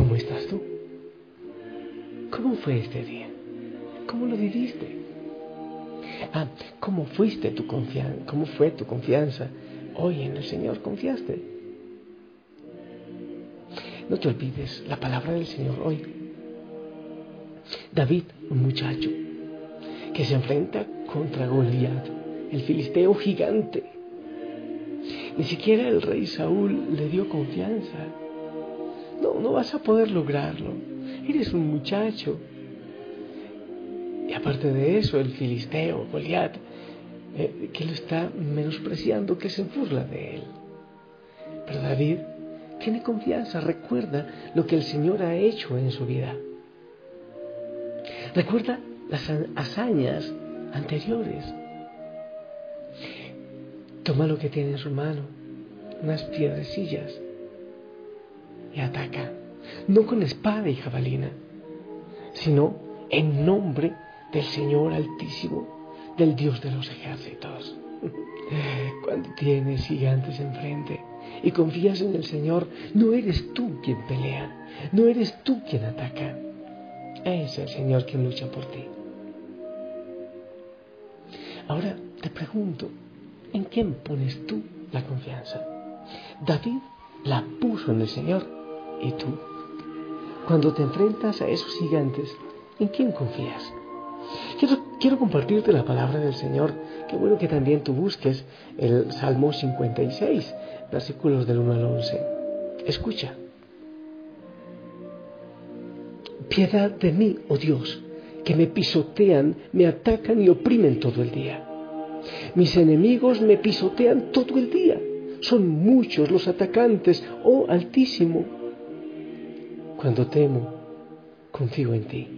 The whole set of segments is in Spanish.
¿Cómo estás tú? ¿Cómo fue este día? ¿Cómo lo viviste? Ah, ¿cómo fuiste tu confianza? ¿Cómo fue tu confianza? Hoy en el Señor confiaste. No te olvides la palabra del Señor hoy. David, un muchacho que se enfrenta contra Goliat, el filisteo gigante ni siquiera el rey Saúl le dio confianza. No, no vas a poder lograrlo. Eres un muchacho. Y aparte de eso, el filisteo, Goliat, eh, que lo está menospreciando, que se burla de él. Pero David tiene confianza, recuerda lo que el Señor ha hecho en su vida. Recuerda las hazañas anteriores. Toma lo que tiene en su mano, unas piedrecillas, y ataca, no con espada y jabalina, sino en nombre del Señor Altísimo, del Dios de los ejércitos. Cuando tienes gigantes enfrente y confías en el Señor, no eres tú quien pelea, no eres tú quien ataca, es el Señor quien lucha por ti. Ahora te pregunto, ¿En quién pones tú la confianza? David la puso en el Señor. ¿Y tú? Cuando te enfrentas a esos gigantes, ¿en quién confías? Quiero, quiero compartirte la palabra del Señor. Qué bueno que también tú busques el Salmo 56, versículos del 1 al 11. Escucha. Piedad de mí, oh Dios, que me pisotean, me atacan y oprimen todo el día. Mis enemigos me pisotean todo el día. Son muchos los atacantes, oh Altísimo. Cuando temo, confío en ti.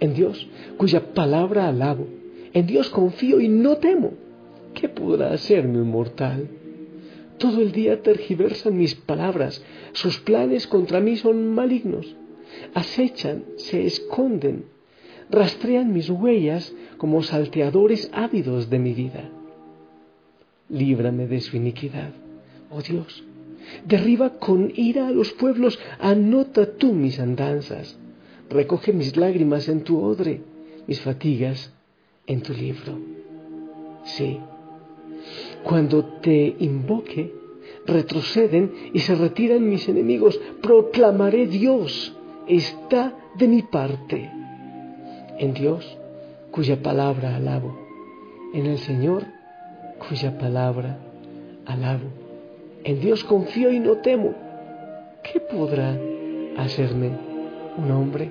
En Dios, cuya palabra alabo. En Dios confío y no temo. ¿Qué podrá hacerme un mortal? Todo el día tergiversan mis palabras. Sus planes contra mí son malignos. Acechan, se esconden rastrean mis huellas como salteadores ávidos de mi vida. Líbrame de su iniquidad, oh Dios. Derriba con ira a los pueblos, anota tú mis andanzas. Recoge mis lágrimas en tu odre, mis fatigas en tu libro. Sí, cuando te invoque, retroceden y se retiran mis enemigos. Proclamaré Dios está de mi parte en Dios, cuya palabra alabo, en el Señor, cuya palabra alabo. En Dios confío y no temo. ¿Qué podrá hacerme un hombre?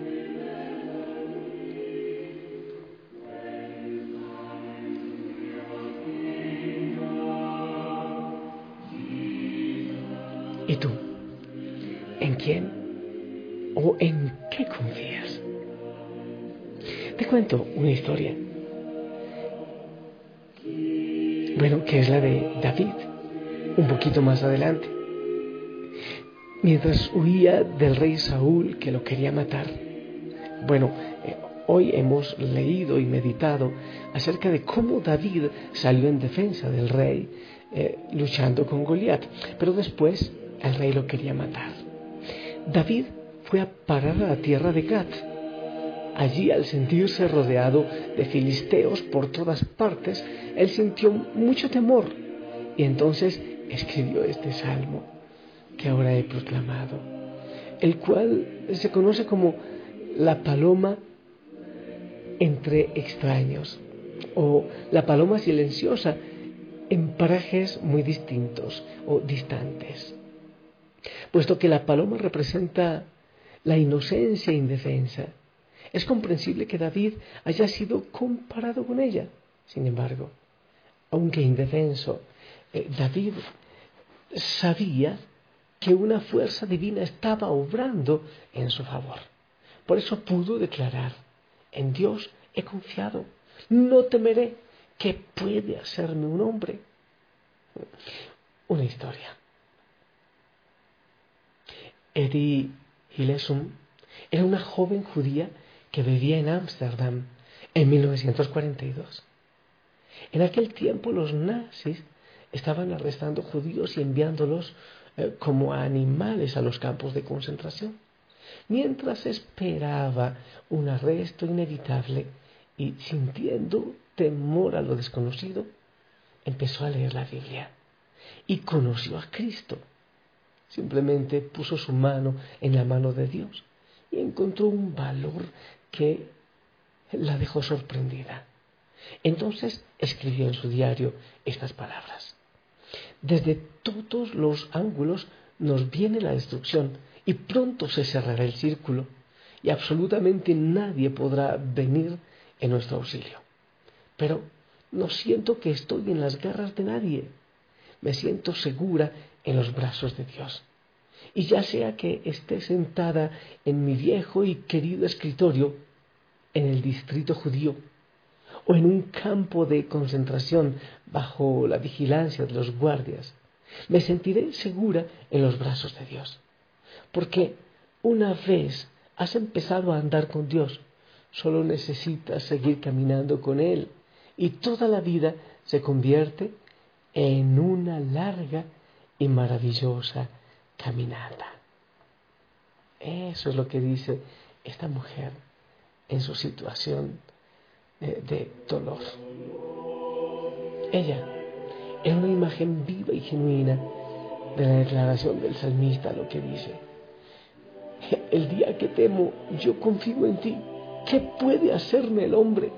¿Y tú? ¿En quién o en qué confías? Te cuento una historia. Bueno, que es la de David, un poquito más adelante. Mientras huía del rey Saúl que lo quería matar. Bueno, eh, hoy hemos leído y meditado acerca de cómo David salió en defensa del rey eh, luchando con Goliat, pero después el rey lo quería matar. David fue a parar a la tierra de Gat Allí, al sentirse rodeado de filisteos por todas partes, él sintió mucho temor y entonces escribió este salmo que ahora he proclamado. el cual se conoce como la paloma entre extraños o la paloma silenciosa en parajes muy distintos o distantes. Puesto que la paloma representa la inocencia e indefensa, es comprensible que David haya sido comparado con ella. Sin embargo, aunque indefenso, eh, David sabía que una fuerza divina estaba obrando en su favor. Por eso pudo declarar, en Dios he confiado, no temeré que puede hacerme un hombre. Una historia. Eddie Hillesum era una joven judía que vivía en Ámsterdam en 1942. En aquel tiempo los nazis estaban arrestando judíos y enviándolos eh, como animales a los campos de concentración. Mientras esperaba un arresto inevitable y sintiendo temor a lo desconocido, empezó a leer la Biblia y conoció a Cristo. Simplemente puso su mano en la mano de Dios y encontró un valor que la dejó sorprendida. Entonces escribió en su diario estas palabras. Desde todos los ángulos nos viene la destrucción y pronto se cerrará el círculo y absolutamente nadie podrá venir en nuestro auxilio. Pero no siento que estoy en las garras de nadie. Me siento segura en los brazos de Dios. Y ya sea que esté sentada en mi viejo y querido escritorio en el distrito judío, o en un campo de concentración bajo la vigilancia de los guardias, me sentiré segura en los brazos de Dios. Porque una vez has empezado a andar con Dios, solo necesitas seguir caminando con Él y toda la vida se convierte en una larga y maravillosa caminata. Eso es lo que dice esta mujer en su situación de, dolor. Ella es una imagen viva y genuina de la declaración del salmista, lo que dice, el día que temo, yo confío en ti. ¿Qué puede hacerme el hombre?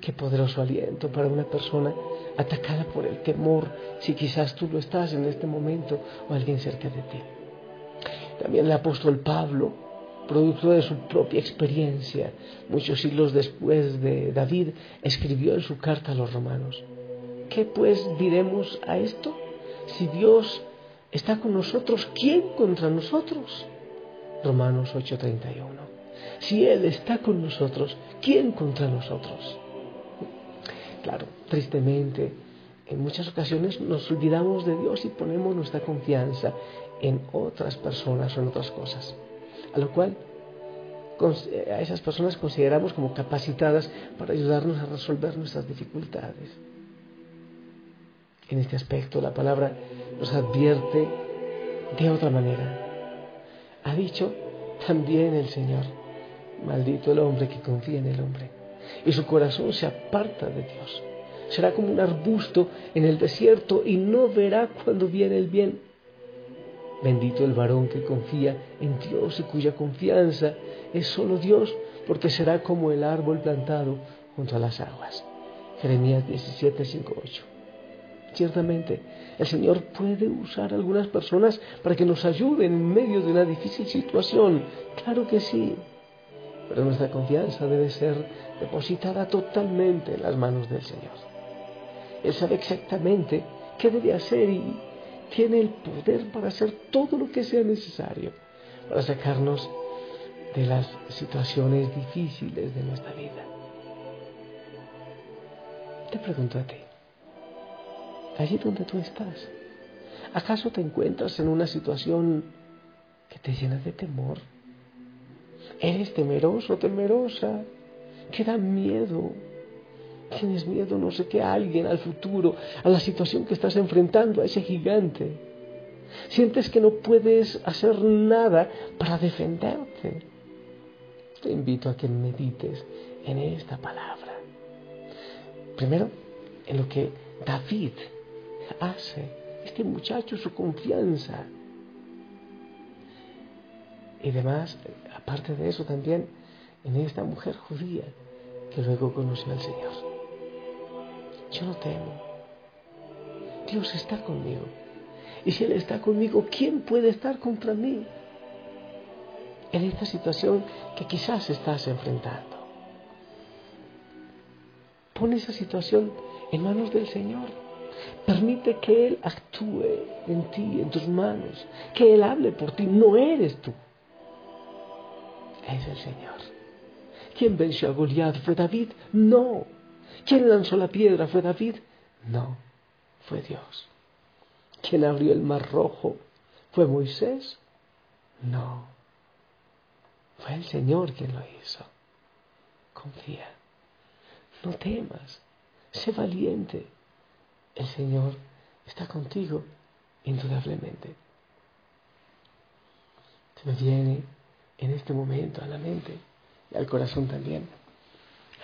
Qué poderoso aliento para una persona atacada por el temor, si quizás tú lo estás en este momento o alguien cerca de ti. También el apóstol Pablo producto de su propia experiencia, muchos siglos después de David, escribió en su carta a los romanos. ¿Qué pues diremos a esto? Si Dios está con nosotros, ¿quién contra nosotros? Romanos 8:31. Si Él está con nosotros, ¿quién contra nosotros? Claro, tristemente, en muchas ocasiones nos olvidamos de Dios y ponemos nuestra confianza en otras personas o en otras cosas a lo cual a esas personas consideramos como capacitadas para ayudarnos a resolver nuestras dificultades. En este aspecto la palabra nos advierte de otra manera. Ha dicho también el Señor, maldito el hombre que confía en el hombre, y su corazón se aparta de Dios. Será como un arbusto en el desierto y no verá cuando viene el bien Bendito el varón que confía en Dios y cuya confianza es solo Dios, porque será como el árbol plantado junto a las aguas. Jeremías 17, 5, 8. Ciertamente, el Señor puede usar algunas personas para que nos ayuden en medio de una difícil situación. Claro que sí. Pero nuestra confianza debe ser depositada totalmente en las manos del Señor. Él sabe exactamente qué debe hacer y tiene el poder para hacer todo lo que sea necesario para sacarnos de las situaciones difíciles de nuestra vida. Te pregunto a ti, allí donde tú estás, ¿acaso te encuentras en una situación que te llena de temor? ¿Eres temeroso, temerosa? ¿Qué da miedo? Tienes miedo, no sé qué, a alguien, al futuro, a la situación que estás enfrentando, a ese gigante. Sientes que no puedes hacer nada para defenderte. Te invito a que medites en esta palabra. Primero, en lo que David hace, este muchacho, su confianza. Y además, aparte de eso también, en esta mujer judía que luego conoció al Señor. Yo no temo. Dios está conmigo. Y si Él está conmigo, ¿quién puede estar contra mí? En esta situación que quizás estás enfrentando. Pon esa situación en manos del Señor. Permite que Él actúe en ti, en tus manos, que Él hable por ti. No eres tú, es el Señor. ¿Quién venció a Goliat? ¿Fue David? No. ¿Quién lanzó la piedra? ¿Fue David? No, fue Dios. ¿Quién abrió el mar rojo? ¿Fue Moisés? No, fue el Señor quien lo hizo. Confía, no temas, sé valiente. El Señor está contigo, indudablemente. Se me viene en este momento a la mente y al corazón también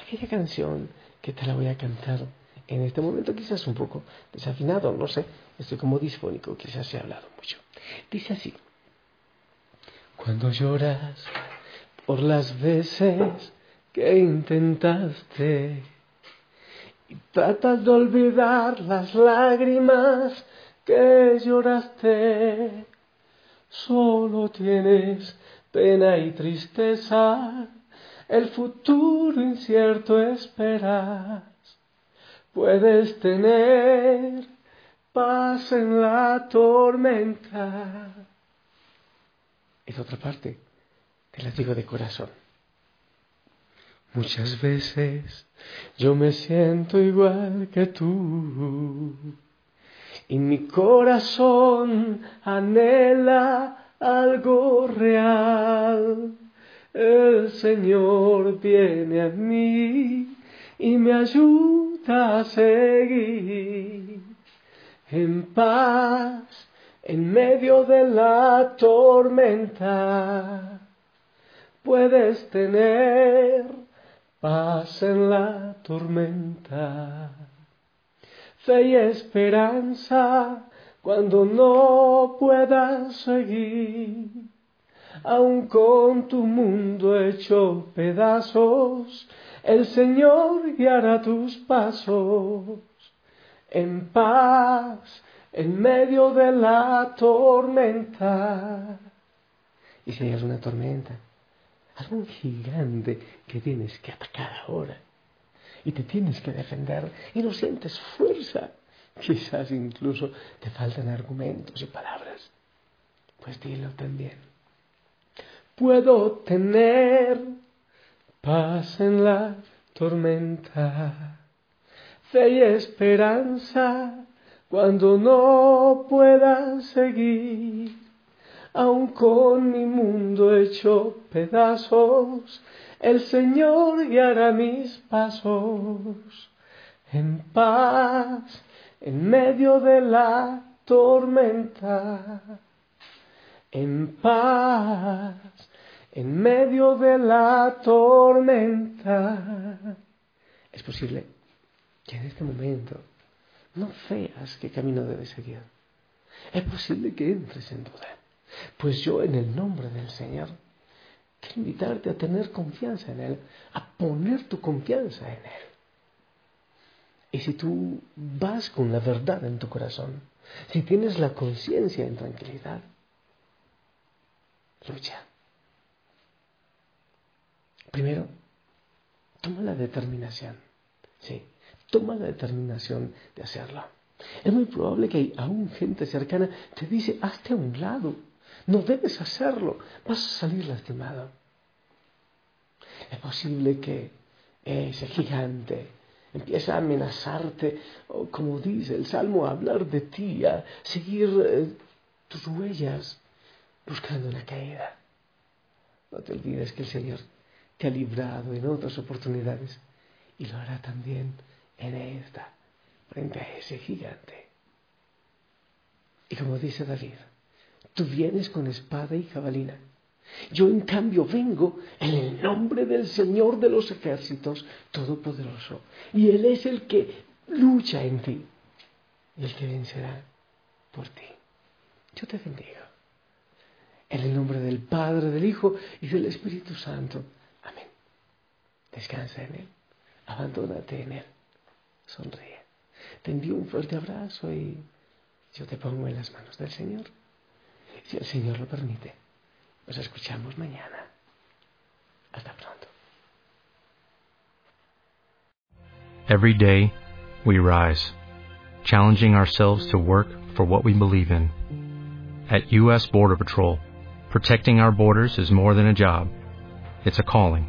aquella canción que te la voy a cantar en este momento, quizás un poco desafinado, no sé, estoy como disfónico, quizás he hablado mucho. Dice así, cuando lloras por las veces que intentaste y tratas de olvidar las lágrimas que lloraste, solo tienes pena y tristeza, el futuro incierto esperas. Puedes tener paz en la tormenta. Es otra parte, te la digo de corazón. Muchas veces yo me siento igual que tú y mi corazón anhela algo real. El Señor viene a mí y me ayuda a seguir en paz en medio de la tormenta. Puedes tener paz en la tormenta, fe y esperanza cuando no puedas seguir, aun con tu mundo hecho pedazos, el Señor guiará tus pasos en paz en medio de la tormenta. Y si hay una tormenta, algún gigante que tienes que atacar ahora y te tienes que defender y no sientes fuerza Quizás incluso te faltan argumentos y palabras. Pues dilo también. Puedo tener paz en la tormenta, fe y esperanza cuando no pueda seguir, aun con mi mundo hecho pedazos, el Señor guiará mis pasos en paz en medio de la tormenta, en paz, en medio de la tormenta. Es posible que en este momento no veas qué camino debes seguir. Es posible que entres en duda. Pues yo en el nombre del Señor quiero invitarte a tener confianza en Él, a poner tu confianza en Él. Y si tú vas con la verdad en tu corazón, si tienes la conciencia en tranquilidad, lucha. Primero, toma la determinación. Sí, toma la determinación de hacerlo. Es muy probable que aún gente cercana te dice, hazte a un lado, no debes hacerlo, vas a salir lastimado. Es posible que ese gigante empieza a amenazarte, o como dice el Salmo, a hablar de ti, a seguir eh, tus huellas buscando una caída. No te olvides que el Señor te ha librado en otras oportunidades y lo hará también en esta, frente a ese gigante. Y como dice David, tú vienes con espada y jabalina yo en cambio vengo en el nombre del Señor de los ejércitos todopoderoso. Y Él es el que lucha en ti y el que vencerá por ti. Yo te bendigo. En el nombre del Padre, del Hijo y del Espíritu Santo. Descansa en Él, abandónate en Él, sonríe. Te envío un fuerte abrazo y yo te pongo en las manos del Señor. Si el Señor lo permite, nos escuchamos mañana. Hasta pronto. Every day, we rise, challenging ourselves to work for what we believe in. At U.S. Border Patrol, protecting our borders is more than a job, it's a calling.